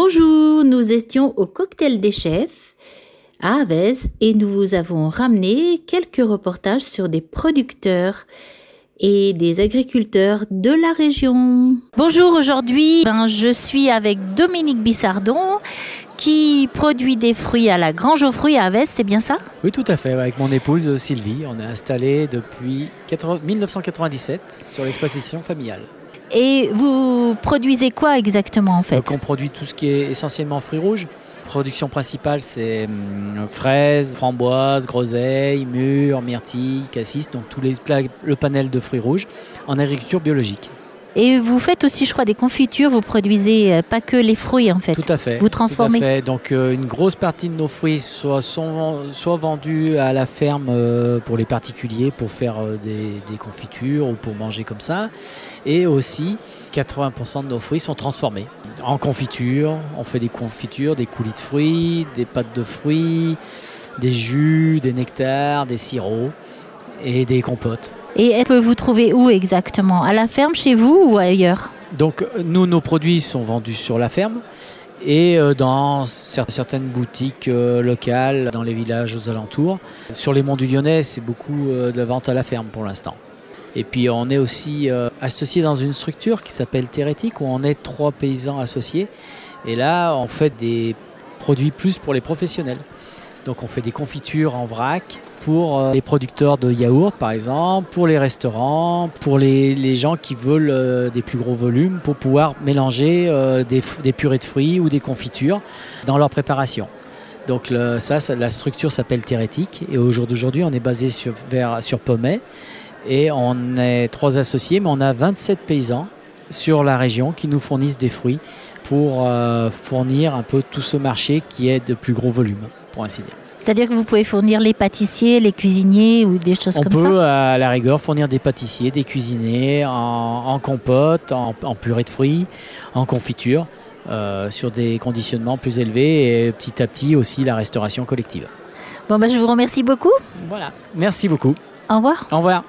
Bonjour, nous étions au cocktail des chefs à Avez et nous vous avons ramené quelques reportages sur des producteurs et des agriculteurs de la région. Bonjour, aujourd'hui ben, je suis avec Dominique Bissardon qui produit des fruits à la Grange aux fruits à Avez, c'est bien ça? Oui, tout à fait. Avec mon épouse Sylvie, on est installé depuis 1997 sur l'exposition familiale. Et vous produisez quoi exactement en fait on produit tout ce qui est essentiellement fruits rouges. Production principale, c'est hum, fraises, framboises, groseilles, mûres, myrtilles, cassis, donc tout le panel de fruits rouges en agriculture biologique. Et vous faites aussi, je crois, des confitures. Vous produisez euh, pas que les fruits, en fait. Tout à fait. Vous transformez. Tout à fait. Donc, euh, une grosse partie de nos fruits soit, sont soit vendus à la ferme euh, pour les particuliers pour faire des, confitures ou pour manger comme ça. Et aussi, 80% de nos fruits sont transformés en confiture. On fait des confitures, des coulis de fruits, des pâtes de fruits, des jus, des nectars, des sirops et des compotes. Et elle peut vous trouver où exactement? À la ferme, chez vous ou ailleurs? Donc nous, nos produits sont vendus sur la ferme et euh, dans certaines boutiques euh, locales dans les villages aux alentours. Sur les monts du Lyonnais, c'est beaucoup euh, de vente à la ferme pour l'instant. Et puis on est aussi associé dans une structure qui s'appelle Thérétique où on est trois paysans associés. Et là, on fait des produits plus pour les professionnels. Donc on fait des confitures en vrac pour euh, les producteurs de yaourts par exemple, pour les restaurants, pour les, gens qui veulent euh, des plus gros volumes pour pouvoir mélanger euh, des, purées de fruits ou des confitures dans leur préparation. Donc ça, la structure s'appelle Thérétique et au jour d'aujourd'hui on est basé sur, vers, et on est trois associés mais on a 27 paysans sur la région qui nous fournissent des fruits pour fournir un peu tout ce marché qui est de plus gros volume pour ainsi dire. C'est-à-dire que vous pouvez fournir les pâtissiers, les cuisiniers ou des choses comme ça? On peut à la rigueur fournir des pâtissiers, des cuisiniers en, compote, en, purée de fruits, en confiture, euh, sur des conditionnements plus élevés et petit à petit aussi la restauration collective. Bon, ben, je vous remercie beaucoup. Voilà, merci beaucoup. Au revoir. Au revoir.